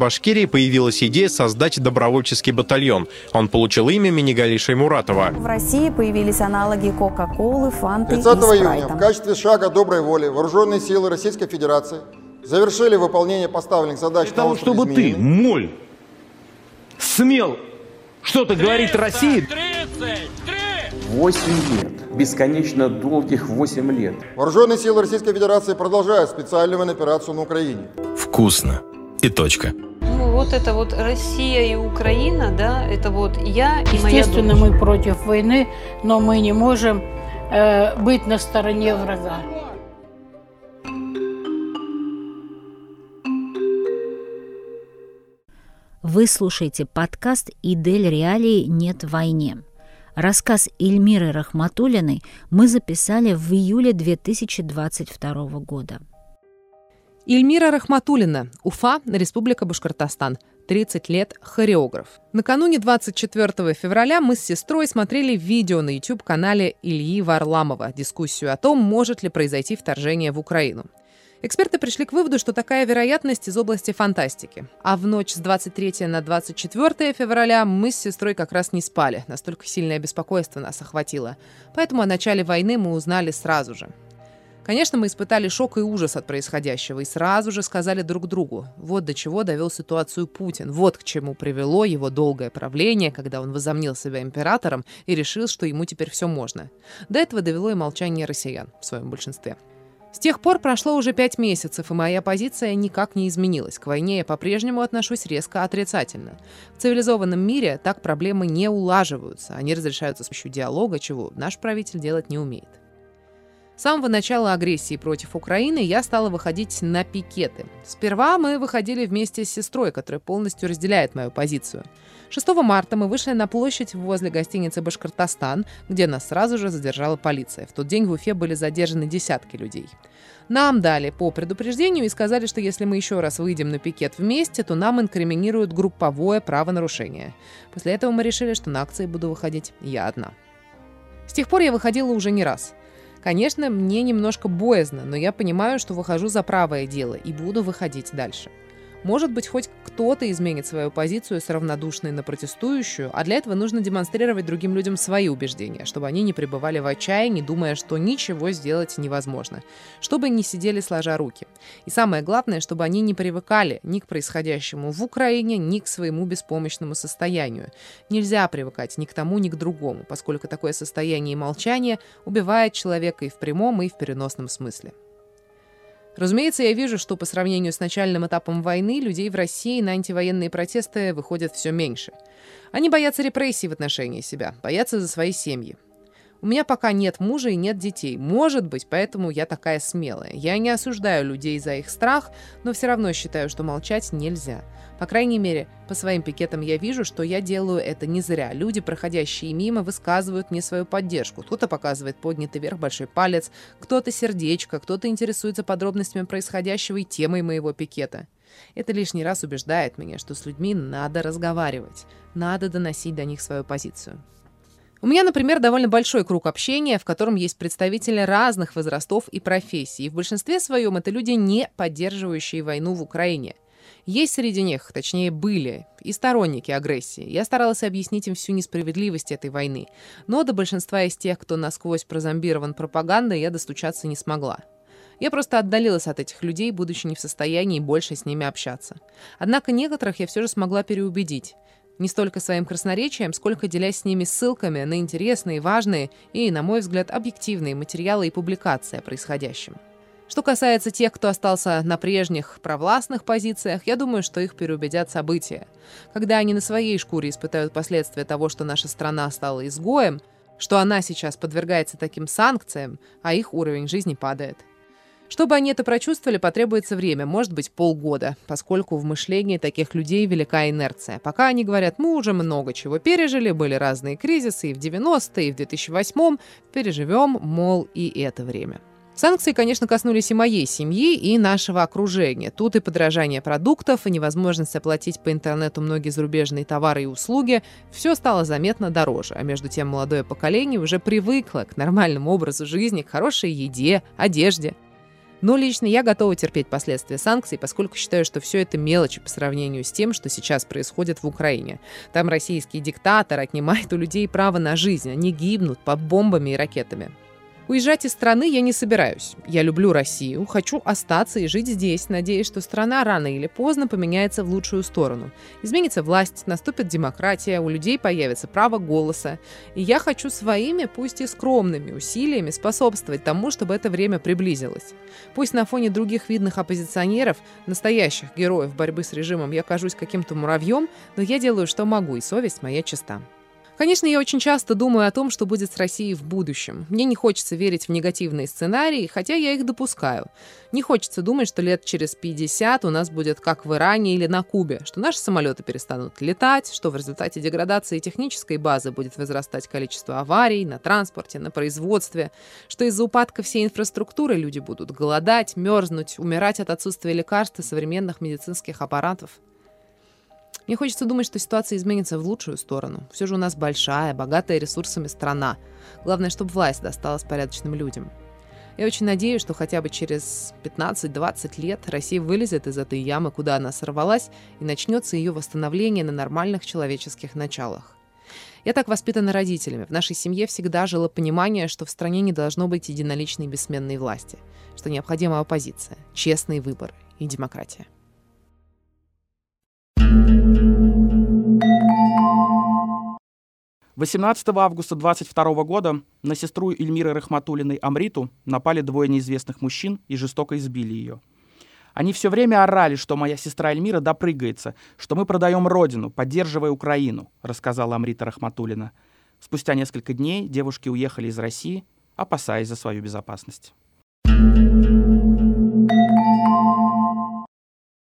Башкирии появилась идея создать добровольческий батальон. Он получил имя Минигалиши Шаймуратова. В России появились аналоги Кока-Колы, Фанты 30 и Спрайта. июня в качестве шага доброй воли вооруженные силы Российской Федерации завершили выполнение поставленных задач Для того, чтобы ты, моль, смел что-то говорить России, 8 лет, бесконечно долгих 8 лет. Вооруженные силы Российской Федерации продолжают специальную операцию на Украине. Вкусно. И точка. Вот это вот Россия и Украина, да, это вот я и моя Естественно, мы против войны, но мы не можем э, быть на стороне врага. Вы слушаете подкаст «Идель Реалии нет войне». Рассказ Эльмиры Рахматулиной мы записали в июле 2022 года. Ильмира Рахматулина, Уфа, Республика Башкортостан. 30 лет, хореограф. Накануне 24 февраля мы с сестрой смотрели видео на YouTube-канале Ильи Варламова, дискуссию о том, может ли произойти вторжение в Украину. Эксперты пришли к выводу, что такая вероятность из области фантастики. А в ночь с 23 на 24 февраля мы с сестрой как раз не спали. Настолько сильное беспокойство нас охватило. Поэтому о начале войны мы узнали сразу же. Конечно, мы испытали шок и ужас от происходящего и сразу же сказали друг другу, вот до чего довел ситуацию Путин, вот к чему привело его долгое правление, когда он возомнил себя императором и решил, что ему теперь все можно. До этого довело и молчание россиян в своем большинстве. С тех пор прошло уже пять месяцев, и моя позиция никак не изменилась. К войне я по-прежнему отношусь резко отрицательно. В цивилизованном мире так проблемы не улаживаются, они разрешаются с помощью диалога, чего наш правитель делать не умеет. С самого начала агрессии против Украины я стала выходить на пикеты. Сперва мы выходили вместе с сестрой, которая полностью разделяет мою позицию. 6 марта мы вышли на площадь возле гостиницы «Башкортостан», где нас сразу же задержала полиция. В тот день в Уфе были задержаны десятки людей. Нам дали по предупреждению и сказали, что если мы еще раз выйдем на пикет вместе, то нам инкриминируют групповое правонарушение. После этого мы решили, что на акции буду выходить я одна. С тех пор я выходила уже не раз. Конечно, мне немножко боязно, но я понимаю, что выхожу за правое дело и буду выходить дальше. Может быть, хоть кто-то изменит свою позицию с равнодушной на протестующую, а для этого нужно демонстрировать другим людям свои убеждения, чтобы они не пребывали в отчаянии, думая, что ничего сделать невозможно, чтобы не сидели сложа руки. И самое главное, чтобы они не привыкали ни к происходящему в Украине, ни к своему беспомощному состоянию. Нельзя привыкать ни к тому, ни к другому, поскольку такое состояние молчания убивает человека и в прямом, и в переносном смысле. Разумеется, я вижу, что по сравнению с начальным этапом войны людей в России на антивоенные протесты выходит все меньше. Они боятся репрессий в отношении себя, боятся за свои семьи. У меня пока нет мужа и нет детей. Может быть, поэтому я такая смелая. Я не осуждаю людей за их страх, но все равно считаю, что молчать нельзя. По крайней мере, по своим пикетам я вижу, что я делаю это не зря. Люди, проходящие мимо, высказывают мне свою поддержку. Кто-то показывает поднятый вверх большой палец, кто-то сердечко, кто-то интересуется подробностями происходящего и темой моего пикета. Это лишний раз убеждает меня, что с людьми надо разговаривать, надо доносить до них свою позицию. У меня, например, довольно большой круг общения, в котором есть представители разных возрастов и профессий. В большинстве своем это люди, не поддерживающие войну в Украине. Есть среди них, точнее были, и сторонники агрессии. Я старалась объяснить им всю несправедливость этой войны. Но до большинства из тех, кто насквозь прозомбирован пропагандой, я достучаться не смогла. Я просто отдалилась от этих людей, будучи не в состоянии больше с ними общаться. Однако некоторых я все же смогла переубедить. Не столько своим красноречием, сколько делясь с ними ссылками на интересные, важные и, на мой взгляд, объективные материалы и публикации о происходящем. Что касается тех, кто остался на прежних провластных позициях, я думаю, что их переубедят события. Когда они на своей шкуре испытают последствия того, что наша страна стала изгоем, что она сейчас подвергается таким санкциям, а их уровень жизни падает. Чтобы они это прочувствовали, потребуется время, может быть, полгода, поскольку в мышлении таких людей велика инерция. Пока они говорят, мы уже много чего пережили, были разные кризисы и в 90-е, и в 2008-м, переживем, мол, и это время. Санкции, конечно, коснулись и моей семьи, и нашего окружения. Тут и подражание продуктов, и невозможность оплатить по интернету многие зарубежные товары и услуги. Все стало заметно дороже, а между тем молодое поколение уже привыкло к нормальному образу жизни, к хорошей еде, одежде. Но лично я готова терпеть последствия санкций, поскольку считаю, что все это мелочи по сравнению с тем, что сейчас происходит в Украине. Там российский диктатор отнимает у людей право на жизнь, они гибнут под бомбами и ракетами. Уезжать из страны я не собираюсь. Я люблю Россию, хочу остаться и жить здесь, надеясь, что страна рано или поздно поменяется в лучшую сторону. Изменится власть, наступит демократия, у людей появится право голоса. И я хочу своими, пусть и скромными усилиями способствовать тому, чтобы это время приблизилось. Пусть на фоне других видных оппозиционеров, настоящих героев борьбы с режимом, я кажусь каким-то муравьем, но я делаю, что могу, и совесть моя чиста. Конечно, я очень часто думаю о том, что будет с Россией в будущем. Мне не хочется верить в негативные сценарии, хотя я их допускаю. Не хочется думать, что лет через 50 у нас будет как в Иране или на Кубе, что наши самолеты перестанут летать, что в результате деградации технической базы будет возрастать количество аварий на транспорте, на производстве, что из-за упадка всей инфраструктуры люди будут голодать, мерзнуть, умирать от отсутствия лекарств и современных медицинских аппаратов. Мне хочется думать, что ситуация изменится в лучшую сторону. Все же у нас большая, богатая ресурсами страна. Главное, чтобы власть досталась порядочным людям. Я очень надеюсь, что хотя бы через 15-20 лет Россия вылезет из этой ямы, куда она сорвалась, и начнется ее восстановление на нормальных человеческих началах. Я так воспитана родителями. В нашей семье всегда жило понимание, что в стране не должно быть единоличной бессменной власти, что необходима оппозиция, честные выборы и демократия. 18 августа 22 года на сестру Эльмиры Рахматулиной Амриту напали двое неизвестных мужчин и жестоко избили ее. Они все время орали, что моя сестра Эльмира допрыгается, что мы продаем родину, поддерживая Украину, рассказала Амрита Рахматулина. Спустя несколько дней девушки уехали из России, опасаясь за свою безопасность.